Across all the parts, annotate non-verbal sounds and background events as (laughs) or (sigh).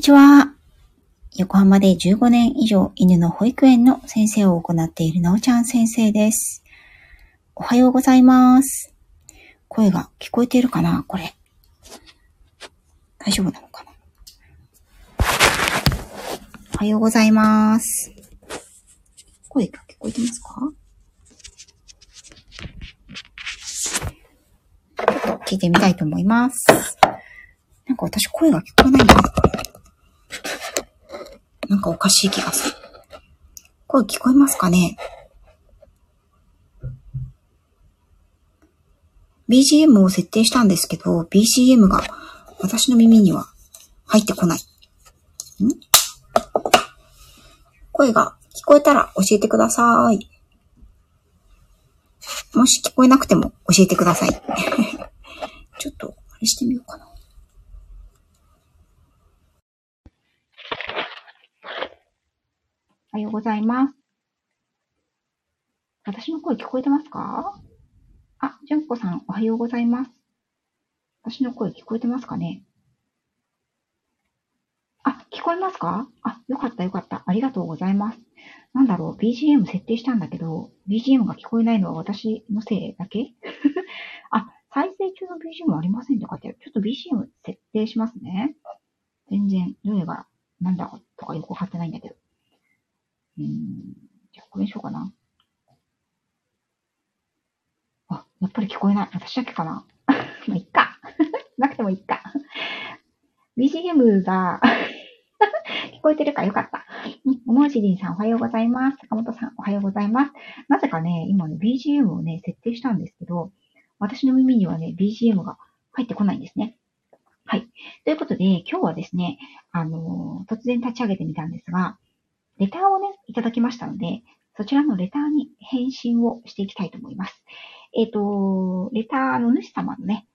にちは。横浜で15年以上犬の保育園の先生を行っているなおちゃん先生です。おはようございます。声が聞こえているかなこれ。大丈夫なのかなおはようございます。声が聞こえてますか？ちょっと聞いてみたいと思います。なんか私声が聞こえないな。なんかおかしい気がする。声聞こえますかね ?BGM を設定したんですけど、BGM が私の耳には入ってこない。ん？声が聞こえたら教えてください。もし聞こえなくても教えてください。(laughs) ちょっと、あれしてみようかな。おはようございます。私の声聞こえてますか？あ、じゅんこさん、おはようございます。私の声聞こえてますかね？あ、聞こえますか？あ、よかったよかった。ありがとうございます。なんだろう、BGM 設定したんだけど、BGM が聞こえないのは私のせいだけ？(laughs) あ、再生中の BGM ありませんって書いてある。ちょっと BGM 設定しますね。全然、どれがなんだとかよくわかってないんだけど。うん、じゃあこれにしようかな。あ、やっぱり聞こえない。私だけかな。(laughs) まあ、いっか。(laughs) なくてもいっか。BGM が (laughs) 聞こえてるかよかった。おもじりんさんおはようございます。坂本さんおはようございます。なぜかね、今ね、BGM をね、設定したんですけど、私の耳にはね、BGM が入ってこないんですね。はい。ということで、今日はですね、あのー突然立ち上げてみたんですが、レターをね、いただきましたので、そちらのレターに返信をしていきたいと思います。えっ、と、レターの主様のね、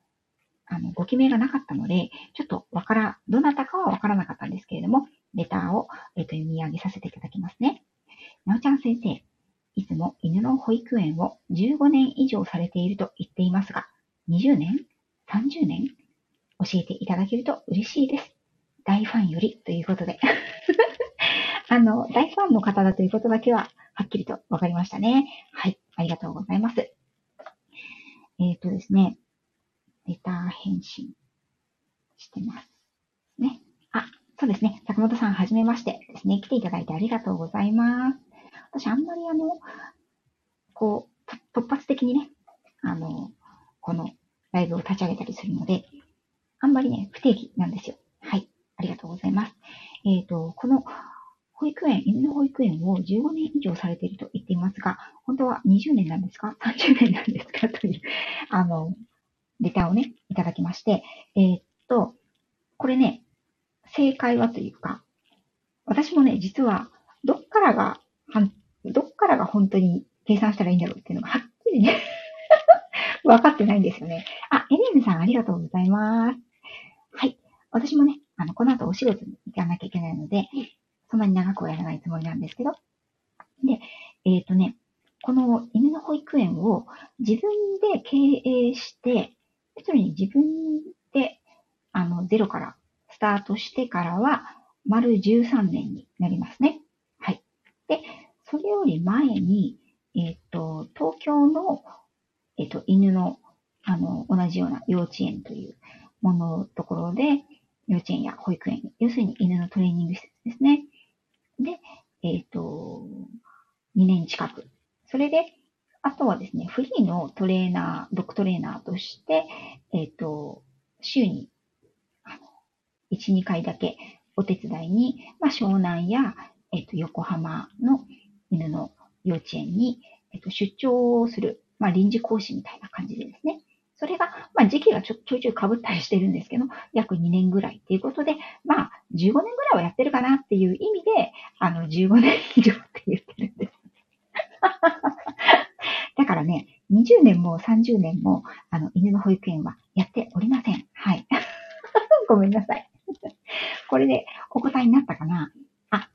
あの、ご記名がなかったので、ちょっとわから、どなたかはわからなかったんですけれども、レターを、えっ、と、読み上げさせていただきますね。なおちゃん先生、いつも犬の保育園を15年以上されていると言っていますが、20年 ?30 年？教えていただけると嬉しいです。大ファンよりということで。あの、大ファンの方だということだけは、はっきりと分かりましたね。はい。ありがとうございます。えっ、とですね、レター返信してます。ね。あ、そうですね。坂本さん、はじめましてですね。来ていただいてありがとうございます。私、あんまりあの、こう、突発的にね、あの、このライブを立ち上げたりするので、あんまりね、不定期なんですよ。はい。ありがとうございます。えっ、と、この保育園、犬の保育園を15年以上されていると言っていますが、本当は20年なんですか ?30 年なんですか？という、あの、レタをね、いただきまして、えーっと、これね、正解はというか、私もね、実は、どっからが、どっからが本当に計算したらいいんだろうっていうのがはっきりね、(laughs) 分かってないんですよね。あ、エレンさんありがとうございます。はい。私もね、あの、この後お仕事に行かなきゃいけないので、そんなに長くはやらないつもりなんですけど。で、えっ、とね、この犬の保育園を自分で経営して、要するに自分で、あの、ゼロからスタートしてからは、丸13年になりますね。はい。で、それより前に、えっ、と、東京の、えっ、と、犬の、あの、同じような幼稚園というもののところで、幼稚園や保育園、要するに犬のトレーニング施設ですね。で、えっ、と、2年近く。それで、あとはですね、フリーのトレーナー、ドッグトレーナーとして、えっ、と、週に、あの、1、2回だけお手伝いに、まあ、湘南や、えっ、と、横浜の犬の幼稚園に、えっ、と、出張をする、まあ、臨時講師みたいな感じでですね。それが、まあ、時期がちょちょいちょい被ったりしてるんですけど、約2年ぐらいっていうことで、まあ、15年ぐらいはやってるかなっていう意味で、あの、15年以上って言ってるんです。(laughs) だからね、20年も30年も、あの、犬の保育園はやっておりません。はい。(laughs) ごめんなさい。(laughs) これでお答えになったかな、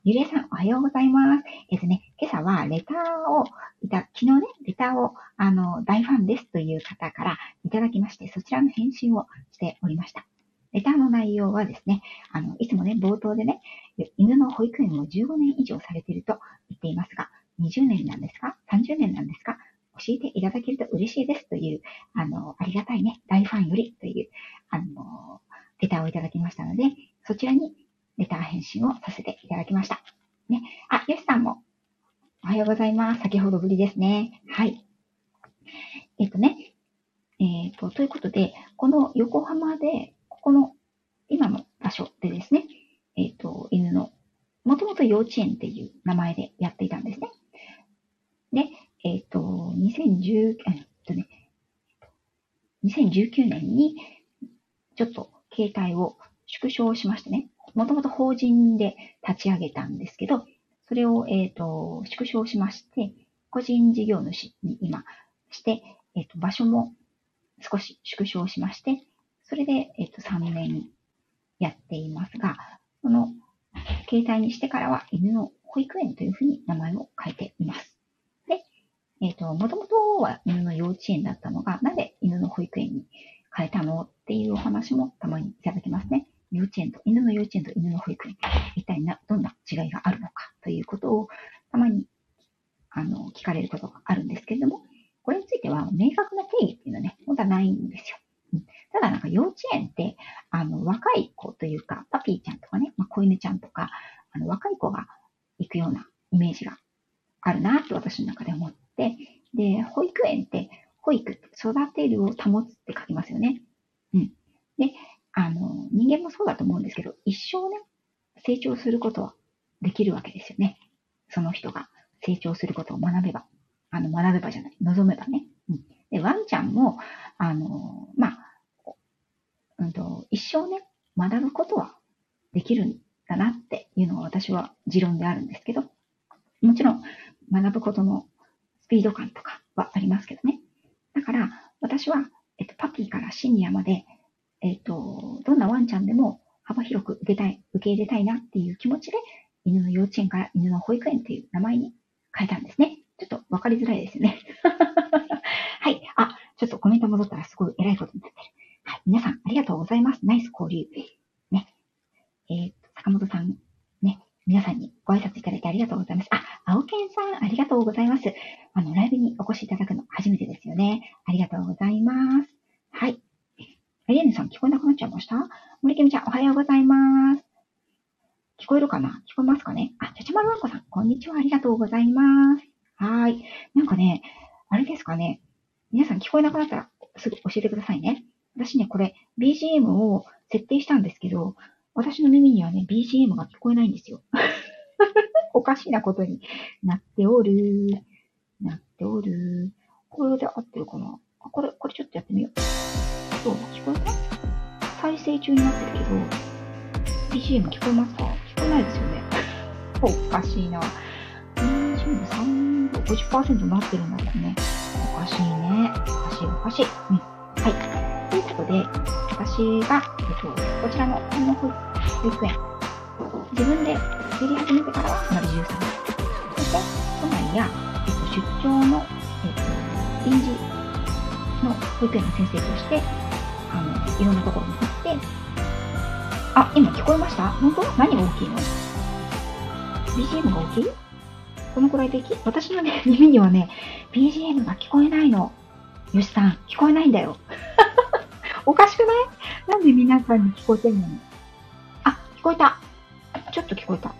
ゆりえさん、おはようございます。えっとね、今朝はレターをいた、昨日ね、レターを、あの、大ファンですという方からいただきまして、そちらの返信をしておりました。レターの内容はですね、あの、いつもね、冒頭でね、犬の保育園を15年以上されていると言っていますが、20年なんですか ?30 年なんですか？教えていただけると嬉しいですという、あの、ありがたいね、大ファンよりという、あの、レターをいただきましたので、そちらにレター返信をさせていただきました。ね。あ、ヨシさんも、おはようございます。先ほどぶりですね。はい。えっとね、えっ、と、ということで、この横浜で、ここの今の場所でですね、えっ、と、犬の、もともと幼稚園っていう名前でやっていたんですね。で、えっ、と、2010、えっとね、2019年に、ちょっと携帯を縮小しましてね、もともと法人で立ち上げたんですけど、それを、えっ、ー、と、縮小しまして、個人事業主に今して、えっ、ー、と、場所も少し縮小しまして、それで、えっ、ー、と、3年やっていますが、その、携帯にしてからは犬の保育園というふうに名前を変えています。で、えっ、と、もともとは犬の幼稚園だったのが、なぜ犬の保育園に変えたのっていうお話もたまにいただきますね。幼稚園と、犬の幼稚園と犬の保育園、一体な、どんな違いがあるのか？ということを、たまに、あの、聞かれることがあるんですけれども、これについては明確な定義っていうのはね、本当はないんですよ。ただなんか幼稚園って、あの、若い子というか、パピーちゃんとかね、まあ、子犬ちゃんとか、あの、若い子が行くようなイメージがあるなって私の中で思って、で、保育園って、保育、育てるを保つって書きますよね。うん。で、あの、人間もそうだと思うんですけど、一生ね、成長することはできるわけですよね。その人が成長することを学べば。あの、学べばじゃない、望めばね。うん。で、ワンちゃんも、あの、まあ、うんと、一生ね、学ぶことはできるんだなっていうのは私は持論であるんですけど、もちろん学ぶことのスピード感とかはありますけどね。だから、私は、えっと、パピーからシニアまで、えっと、どんなワンちゃんでも幅広く受けたい、受け入れたいなっていう気持ちで、犬の幼稚園から犬の保育園っていう名前に変えたんですね。ちょっとわかりづらいですね。(laughs) はい。あ、ちょっとコメント戻ったらすごい偉いことになってる。はい。皆さん、ありがとうございます。ナイス交流。ね。えー、坂本さん、ね。皆さんにご挨拶いただいてありがとうございます。あ、青健さん、ありがとうございます。あの、ライブにお越しいただくの初めてですよね。ありがとうございます。はい。エレーヌさん、聞こえなくなっちゃいました森キムちゃん、おはようございます。聞こえるかな聞こえますかねあ、ちゃちまるわんこさん、こんにちは。ありがとうございます。はい。なんかね、あれですかね。皆さん聞こえなくなったらすぐ教えてくださいね。私ね、これ BGM を設定したんですけど、私の耳にはね、BGM が聞こえないんですよ。(laughs) おかしなことになっておる。なっておる。これで合ってるかな？あ、これ、これちょっとやってみよう。どう？聞こえた再生中になってるけど、BGM 聞こえますか？聞こえないですよね。(laughs) おかしいな。23度、50%になってるんだもんね。おかしいね。おかしいおかしい。うん。はい。ということで、私が、えっと、こちらのこの保育園、自分で作り始めてからは丸13年。そして、都内や、えっと、出張の、えっと、臨時の保育園の先生として、あの、いろんなところに行って、あ、今聞こえました？本当？何が大きいの ?BGM が大きい？このくらいでき、私のね、(laughs) 耳にはね、BGM が聞こえないの。よしさん、聞こえないんだよ。(laughs) おかしくない？なんで皆さんに聞こえてるの？あ、聞こえた。ちょっと聞こえた。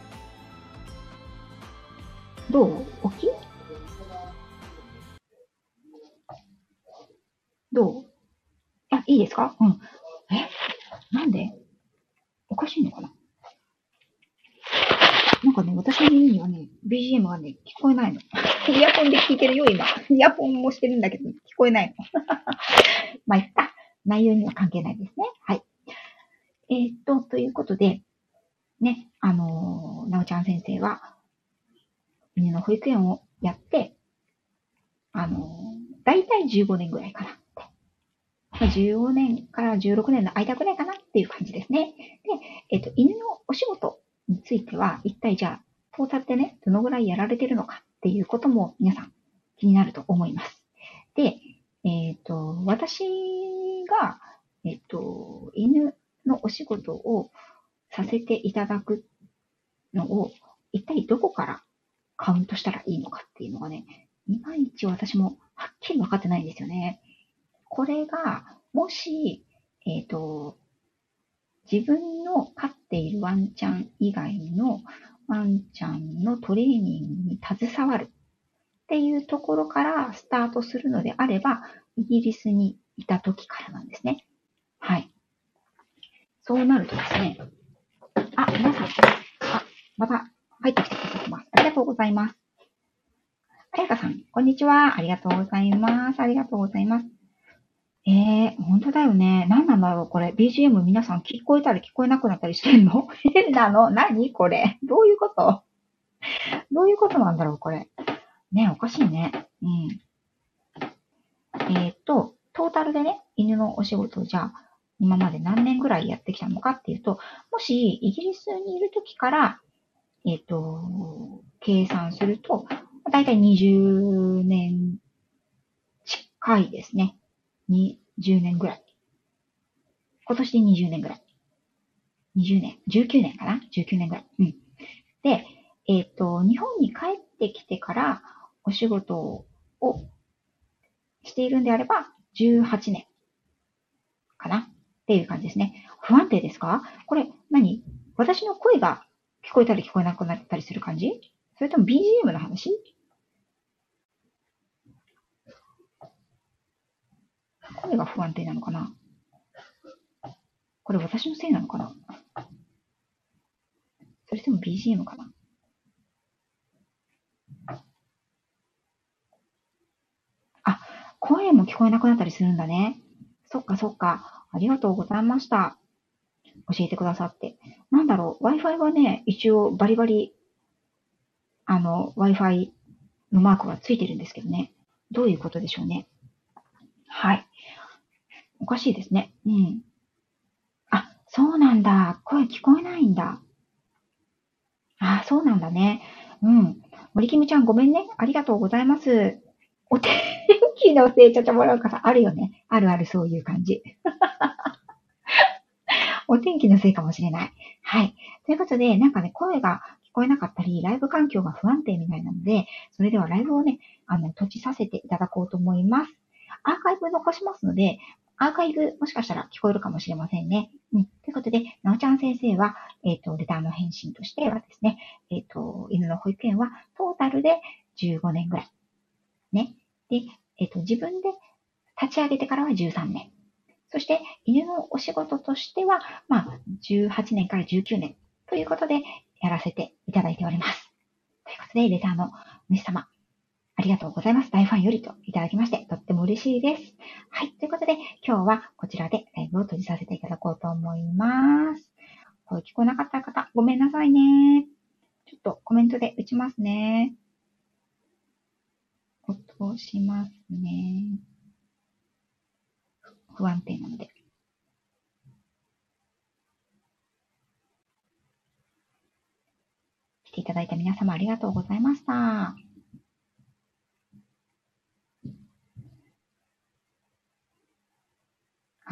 どう？大きい？どう？あ、いいですか？うん。え？なんで？おかしいのかな？なんかね、私の耳にはね、BGM がね、聞こえないの。(laughs) イヤホンで聞いてるよ、今。イヤホンもしてるんだけど、聞こえないの。(laughs) まあ、いった。内容には関係ないですね。はい。えー、っと、ということで、ね、あのー、なおちゃん先生は、犬の保育園をやって、あのー、だいたい15年ぐらいかな。まあ、15年から16年の間ぐらいかなっていう感じですね。で、えっ、と、犬のお仕事については、一体じゃあ、トータルでね、どのぐらいやられてるのかっていうことも皆さん気になると思います。で、えっ、と、私が、えっと、犬のお仕事をさせていただくのを、一体どこからカウントしたらいいのかっていうのがね、いまいち私もはっきり分かってないんですよね。これが、もし、えっ、ー、と、自分の飼っているワンちゃん以外のワンちゃんのトレーニングに携わるっていうところからスタートするのであれば、イギリスにいた時からなんですね。はい。そうなるとですね、あ、皆さん、あ、また入ってきてくださってます。ありがとうございます。あやかさん、こんにちは。ありがとうございます。ありがとうございます。ええー、本当だよね。何なんだろうこれ。BGM 皆さん聞こえたり聞こえなくなったりしてんの？(laughs) 変なの何これ？どういうこと？どういうことなんだろうこれ？ねおかしいね。うん。えっ、と、トータルでね、犬のお仕事をじゃあ、今まで何年ぐらいやってきたのかっていうと、もし、イギリスにいるときから、えっ、と、計算すると、だいたい20年近いですね。20年ぐらい。今年で20年ぐらい。20年、19年かな ?19 年ぐらい。うん。で、えっ、ー、と、日本に帰ってきてからお仕事をしているんであれば、18年かな？っていう感じですね。不安定ですか？これ何、私の声が聞こえたり聞こえなくなったりする感じ？それとも BGM の話？声が不安定なのかな？これ私のせいなのかな？それとも BGM かな？あ、声も聞こえなくなったりするんだね。そっかそっか。ありがとうございました。教えてくださって。なんだろう、Wi-Fi はね、一応バリバリ、あの、Wi-Fi のマークがついてるんですけどね。どういうことでしょうね？はい。おかしいですね。うん。あ、そうなんだ。声聞こえないんだ。あ、そうなんだね。うん。森キムちゃんごめんね。ありがとうございます。お天気のせいちゃちゃもらうかさ、あるよね。あるあるそういう感じ。(laughs) お天気のせいかもしれない。はい。ということで、なんかね、声が聞こえなかったり、ライブ環境が不安定みたいなので、それではライブをね、あの、閉じさせていただこうと思います。アーカイブ残しますので、アーカイブもしかしたら聞こえるかもしれませんね。うん。ということで、なおちゃん先生は、えっ、ー、と、レターの返信としてはですね、えっ、ー、と、犬の保育園はトータルで15年ぐらい。ね。で、えっ、ー、と、自分で立ち上げてからは13年。そして、犬のお仕事としては、まあ、18年から19年ということで、やらせていただいております。ということで、レターの主様、ありがとうございます。大ファンよりといただきまして、とっても嬉しいです。はい。ということで、今日はこちらでライブを閉じさせていただこうと思います。声聞こえなかった方、ごめんなさいね。ちょっとコメントで打ちますね。落としますね。不安定なので。来ていただいた皆様ありがとうございました。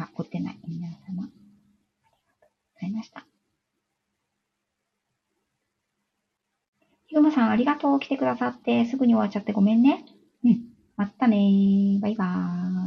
あ、凝ってない。皆様。ありがとうございました。ひぐまさありがとう。来てくださって、すぐに終わっちゃってごめんね。うん。またねー。バイバーイ。